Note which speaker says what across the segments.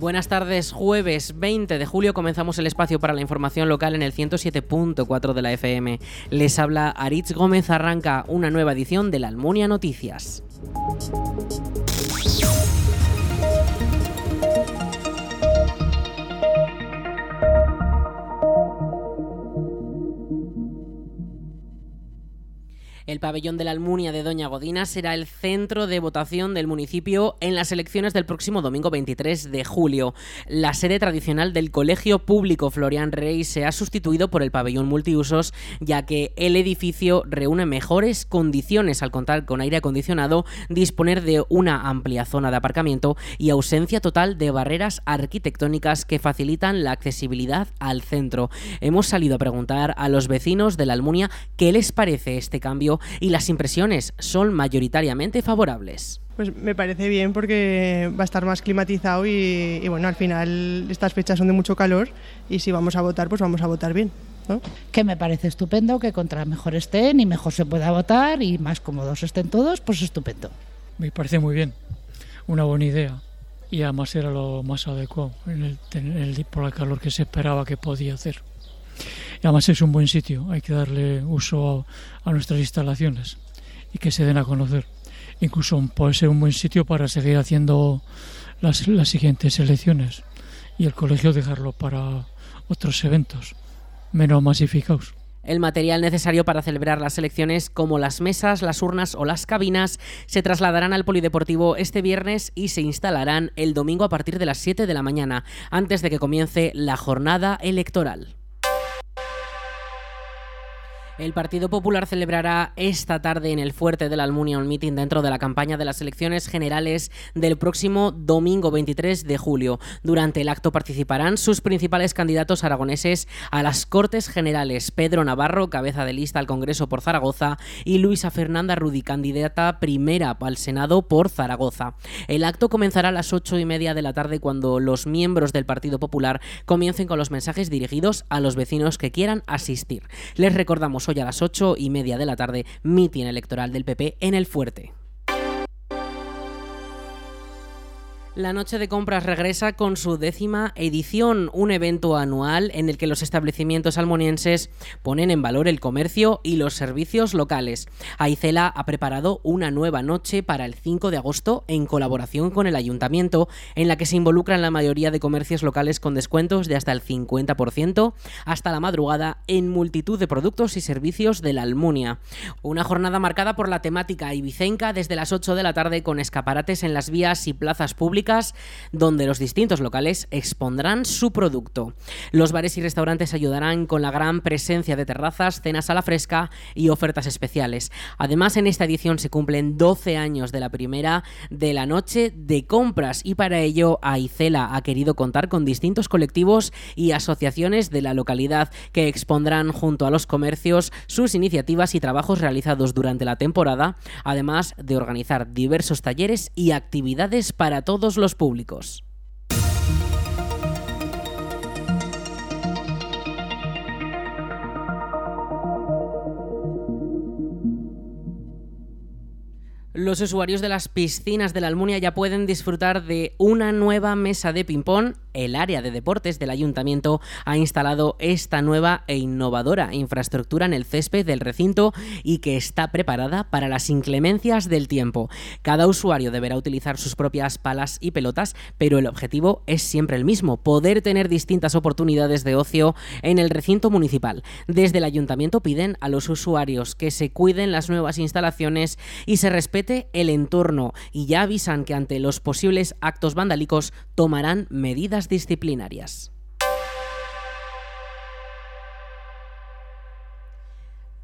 Speaker 1: Buenas tardes, jueves 20 de julio comenzamos el espacio para la información local en el 107.4 de la FM. Les habla Aritz Gómez Arranca, una nueva edición de la Almunia Noticias. El pabellón de la Almunia de Doña Godina será el centro de votación del municipio en las elecciones del próximo domingo 23 de julio. La sede tradicional del Colegio Público Florian Rey se ha sustituido por el pabellón multiusos, ya que el edificio reúne mejores condiciones al contar con aire acondicionado, disponer de una amplia zona de aparcamiento y ausencia total de barreras arquitectónicas que facilitan la accesibilidad al centro. Hemos salido a preguntar a los vecinos de la Almunia qué les parece este cambio y las impresiones son mayoritariamente favorables.
Speaker 2: Pues me parece bien porque va a estar más climatizado y, bueno, al final estas fechas son de mucho calor y si vamos a votar, pues vamos a votar bien.
Speaker 3: Que me parece estupendo que contra mejor estén y mejor se pueda votar y más cómodos estén todos, pues estupendo.
Speaker 4: Me parece muy bien, una buena idea y además era lo más adecuado en el, por el calor que se esperaba que podía hacer. Y además es un buen sitio, hay que darle uso a, nuestras instalaciones y que se den a conocer. Incluso puede ser un buen sitio para seguir haciendo las, las siguientes elecciones y el colegio dejarlo para otros eventos menos masificados.
Speaker 1: El material necesario para celebrar las elecciones, como las mesas, las urnas o las cabinas, se trasladarán al Polideportivo este viernes y se instalarán el domingo a partir de las 7 de la mañana, antes de que comience la jornada electoral. El Partido Popular celebrará esta tarde en el Fuerte de la Almunia un meeting dentro de la campaña de las elecciones generales del próximo domingo 23 de julio. Durante el acto participarán sus principales candidatos aragoneses a las Cortes Generales, Pedro Navarro, cabeza de lista al Congreso por Zaragoza, y Luisa Fernanda Rudi, candidata primera al Senado por Zaragoza. El acto comenzará a las ocho y media de la tarde cuando los miembros del Partido Popular comiencen con los mensajes dirigidos a los vecinos que quieran asistir. Les recordamos hoy a las 8 y media de la tarde, mitin electoral del PP en el Fuerte. La Noche de Compras regresa con su décima edición, un evento anual en el que los establecimientos almonienses ponen en valor el comercio y los servicios locales. Aicela ha preparado una nueva noche para el 5 de agosto en colaboración con el ayuntamiento, en la que se involucran la mayoría de comercios locales con descuentos de hasta el 50% hasta la madrugada en multitud de productos y servicios de la Almunia. Una jornada marcada por la temática ibicenca desde las 8 de la tarde con escaparates en las vías y plazas públicas donde los distintos locales expondrán su producto. Los bares y restaurantes ayudarán con la gran presencia de terrazas, cenas a la fresca y ofertas especiales. Además, en esta edición se cumplen 12 años de la primera de la noche de compras y para ello Aicela ha querido contar con distintos colectivos y asociaciones de la localidad que expondrán junto a los comercios sus iniciativas y trabajos realizados durante la temporada, además de organizar diversos talleres y actividades para todos los públicos. Los usuarios de las piscinas de la Almunia ya pueden disfrutar de una nueva mesa de ping-pong el área de deportes del ayuntamiento ha instalado esta nueva e innovadora infraestructura en el césped del recinto y que está preparada para las inclemencias del tiempo. Cada usuario deberá utilizar sus propias palas y pelotas, pero el objetivo es siempre el mismo, poder tener distintas oportunidades de ocio en el recinto municipal. Desde el ayuntamiento piden a los usuarios que se cuiden las nuevas instalaciones y se respete el entorno y ya avisan que ante los posibles actos vandálicos tomarán medidas disciplinarias.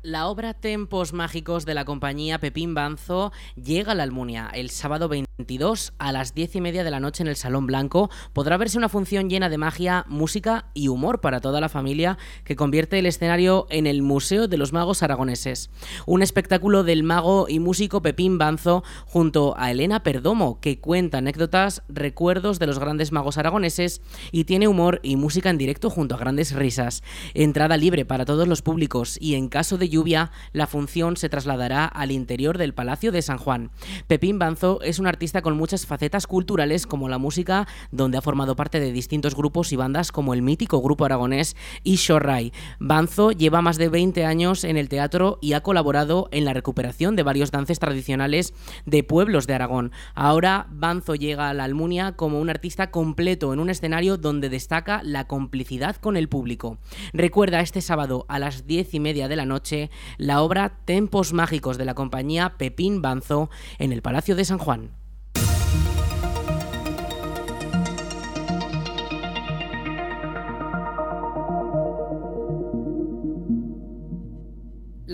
Speaker 1: La obra Tempos Mágicos de la compañía Pepín Banzo llega a la Almunia el sábado 20 22 a las 10 y media de la noche en el Salón Blanco podrá verse una función llena de magia, música y humor para toda la familia que convierte el escenario en el Museo de los Magos Aragoneses. Un espectáculo del mago y músico Pepín Banzo junto a Elena Perdomo que cuenta anécdotas, recuerdos de los grandes magos aragoneses y tiene humor y música en directo junto a grandes risas. Entrada libre para todos los públicos y en caso de lluvia la función se trasladará al interior del Palacio de San Juan. Pepín Banzo es un artista con muchas facetas culturales como la música, donde ha formado parte de distintos grupos y bandas como el mítico grupo aragonés Ishorrai. Banzo lleva más de 20 años en el teatro y ha colaborado en la recuperación de varios dances tradicionales de pueblos de Aragón. Ahora Banzo llega a la Almunia como un artista completo en un escenario donde destaca la complicidad con el público. Recuerda este sábado a las 10 y media de la noche la obra Tempos Mágicos de la compañía Pepín Banzo en el Palacio de San Juan.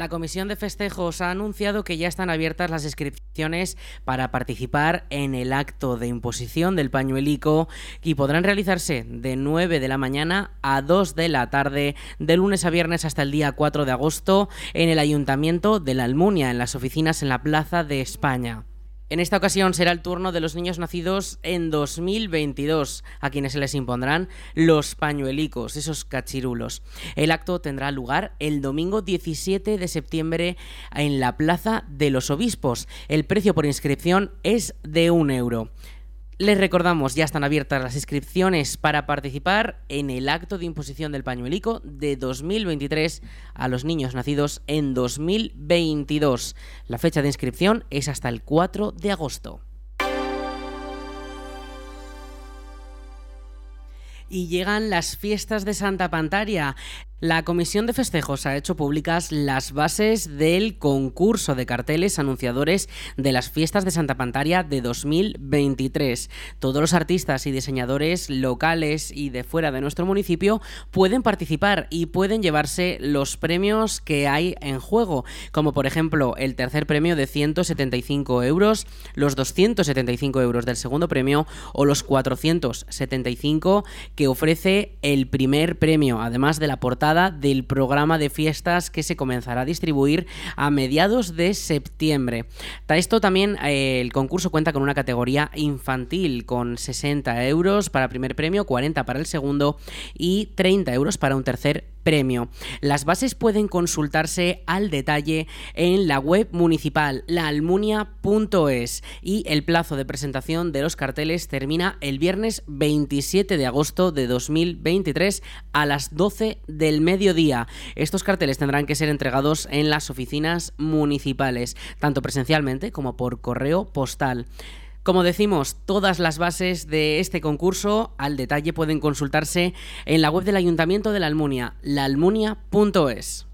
Speaker 1: La Comisión de Festejos ha anunciado que ya están abiertas las inscripciones para participar en el acto de imposición del pañuelico y podrán realizarse de 9 de la mañana a 2 de la tarde, de lunes a viernes hasta el día 4 de agosto, en el Ayuntamiento de la Almunia, en las oficinas en la Plaza de España. En esta ocasión será el turno de los niños nacidos en 2022, a quienes se les impondrán los pañuelicos, esos cachirulos. El acto tendrá lugar el domingo 17 de septiembre en la Plaza de los Obispos. El precio por inscripción es de un euro. Les recordamos, ya están abiertas las inscripciones para participar en el acto de imposición del pañuelico de 2023 a los niños nacidos en 2022. La fecha de inscripción es hasta el 4 de agosto. y llegan las fiestas de Santa Pantaria. La Comisión de Festejos ha hecho públicas las bases del concurso de carteles anunciadores de las fiestas de Santa Pantaria de 2023. Todos los artistas y diseñadores locales y de fuera de nuestro municipio pueden participar y pueden llevarse los premios que hay en juego, como por ejemplo el tercer premio de 175 euros, los 275 euros del segundo premio o los 475 que ofrece el primer premio, además de la portada del programa de fiestas que se comenzará a distribuir a mediados de septiembre. Esto también eh, el concurso cuenta con una categoría infantil con 60 euros para primer premio, 40 para el segundo y 30 euros para un tercer premio. Las bases pueden consultarse al detalle en la web municipal laalmunia.es y el plazo de presentación de los carteles termina el viernes 27 de agosto de 2023 a las 12 del mediodía. Estos carteles tendrán que ser entregados en las oficinas municipales, tanto presencialmente como por correo postal. Como decimos, todas las bases de este concurso al detalle pueden consultarse en la web del Ayuntamiento de la Almunia, laalmunia.es.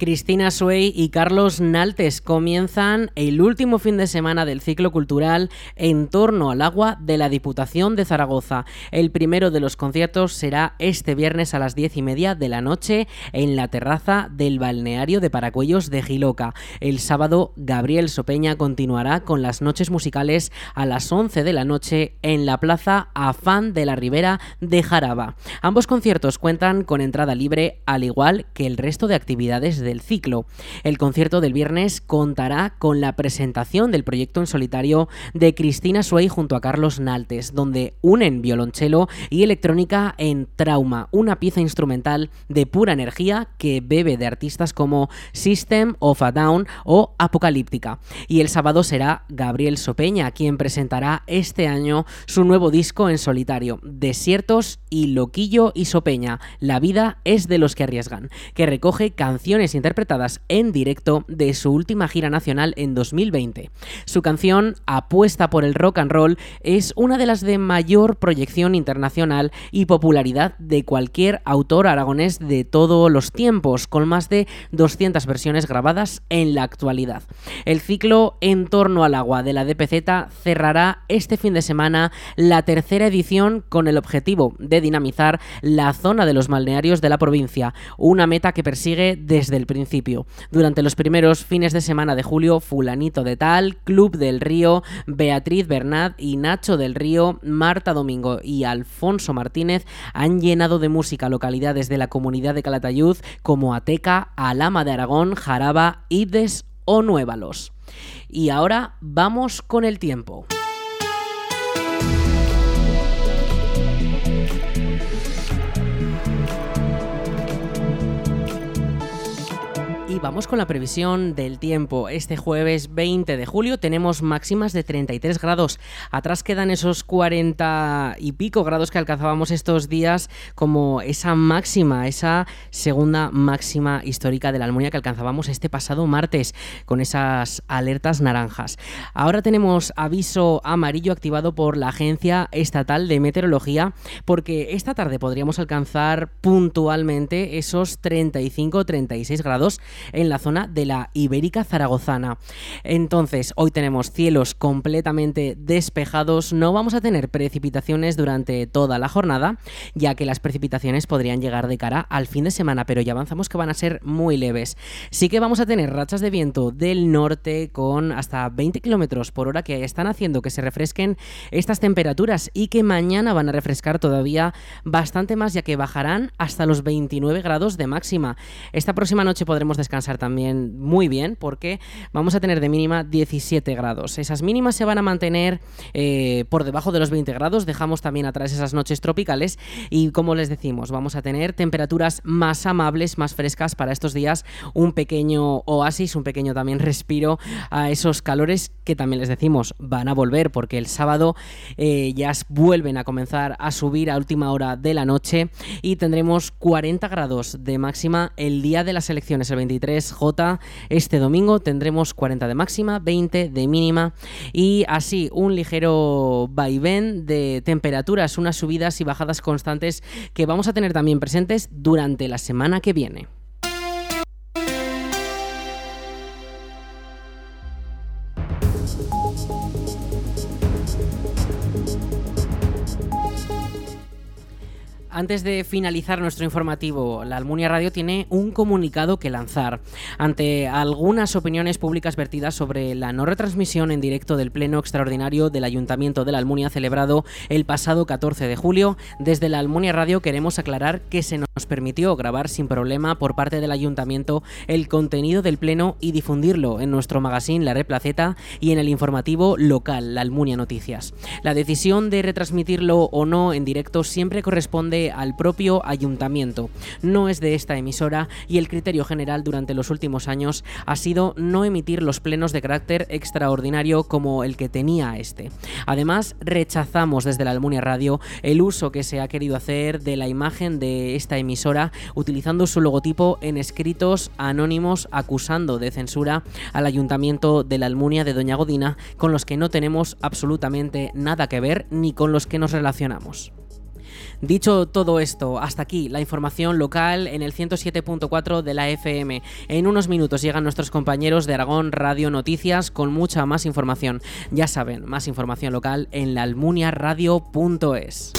Speaker 1: Cristina Suey y Carlos Naltes comienzan el último fin de semana del ciclo cultural en torno al agua de la Diputación de Zaragoza. El primero de los conciertos será este viernes a las diez y media de la noche en la terraza del balneario de Paracuellos de Giloca. El sábado, Gabriel Sopeña continuará con las noches musicales a las 11 de la noche en la plaza Afán de la Ribera de Jaraba. Ambos conciertos cuentan con entrada libre, al igual que el resto de actividades de del ciclo. El concierto del viernes contará con la presentación del proyecto en solitario de Cristina Suey junto a Carlos Naltes, donde unen violonchelo y electrónica en Trauma, una pieza instrumental de pura energía que bebe de artistas como System of a Down o Apocalíptica. Y el sábado será Gabriel Sopeña quien presentará este año su nuevo disco en solitario, Desiertos y Loquillo y Sopeña, La vida es de los que arriesgan, que recoge canciones interpretadas en directo de su última gira nacional en 2020. Su canción, Apuesta por el Rock and Roll, es una de las de mayor proyección internacional y popularidad de cualquier autor aragonés de todos los tiempos, con más de 200 versiones grabadas en la actualidad. El ciclo En torno al agua de la DPZ cerrará este fin de semana la tercera edición con el objetivo de dinamizar la zona de los balnearios de la provincia, una meta que persigue desde el principio. Durante los primeros fines de semana de julio, Fulanito de Tal, Club del Río, Beatriz Bernat y Nacho del Río, Marta Domingo y Alfonso Martínez han llenado de música localidades de la comunidad de Calatayud como Ateca, Alama de Aragón, Jaraba, Ides o Nuevalos. Y ahora vamos con el tiempo. Y vamos con la previsión del tiempo. Este jueves 20 de julio tenemos máximas de 33 grados. Atrás quedan esos 40 y pico grados que alcanzábamos estos días como esa máxima, esa segunda máxima histórica de la Almunia que alcanzábamos este pasado martes con esas alertas naranjas. Ahora tenemos aviso amarillo activado por la Agencia Estatal de Meteorología porque esta tarde podríamos alcanzar puntualmente esos 35-36 grados en la zona de la Ibérica Zaragozana. Entonces, hoy tenemos cielos completamente despejados, no vamos a tener precipitaciones durante toda la jornada, ya que las precipitaciones podrían llegar de cara al fin de semana, pero ya avanzamos que van a ser muy leves. Sí que vamos a tener rachas de viento del norte con hasta 20 kilómetros por hora que están haciendo que se refresquen estas temperaturas y que mañana van a refrescar todavía bastante más, ya que bajarán hasta los 29 grados de máxima. Esta próxima noche podremos descansar también muy bien porque vamos a tener de mínima 17 grados. Esas mínimas se van a mantener eh, por debajo de los 20 grados. Dejamos también atrás esas noches tropicales y como les decimos, vamos a tener temperaturas más amables, más frescas para estos días. Un pequeño oasis, un pequeño también respiro a esos calores que también les decimos van a volver porque el sábado eh, ya vuelven a comenzar a subir a última hora de la noche y tendremos 40 grados de máxima el día de las elecciones, el 23J. Este domingo tendremos 40 de máxima, 20 de mínima y así un ligero vaivén de temperaturas, unas subidas y bajadas constantes que vamos a tener también presentes durante la semana que viene. Antes de finalizar nuestro informativo, la Almunia Radio tiene un comunicado que lanzar. Ante algunas opiniones públicas vertidas sobre la no retransmisión en directo del Pleno Extraordinario del Ayuntamiento de la Almunia celebrado el pasado 14 de julio, desde la Almunia Radio queremos aclarar que se nos permitió grabar sin problema por parte del Ayuntamiento el contenido del Pleno y difundirlo en nuestro magazine La Replaceta y en el informativo local La Almunia Noticias. La decisión de retransmitirlo o no en directo siempre al propio ayuntamiento. No es de esta emisora y el criterio general durante los últimos años ha sido no emitir los plenos de carácter extraordinario como el que tenía este. Además, rechazamos desde la Almunia Radio el uso que se ha querido hacer de la imagen de esta emisora utilizando su logotipo en escritos anónimos acusando de censura al ayuntamiento de la Almunia de Doña Godina con los que no tenemos absolutamente nada que ver ni con los que nos relacionamos. Dicho todo esto, hasta aquí la información local en el 107.4 de la FM. En unos minutos llegan nuestros compañeros de Aragón Radio Noticias con mucha más información. Ya saben, más información local en laalmuniaradio.es.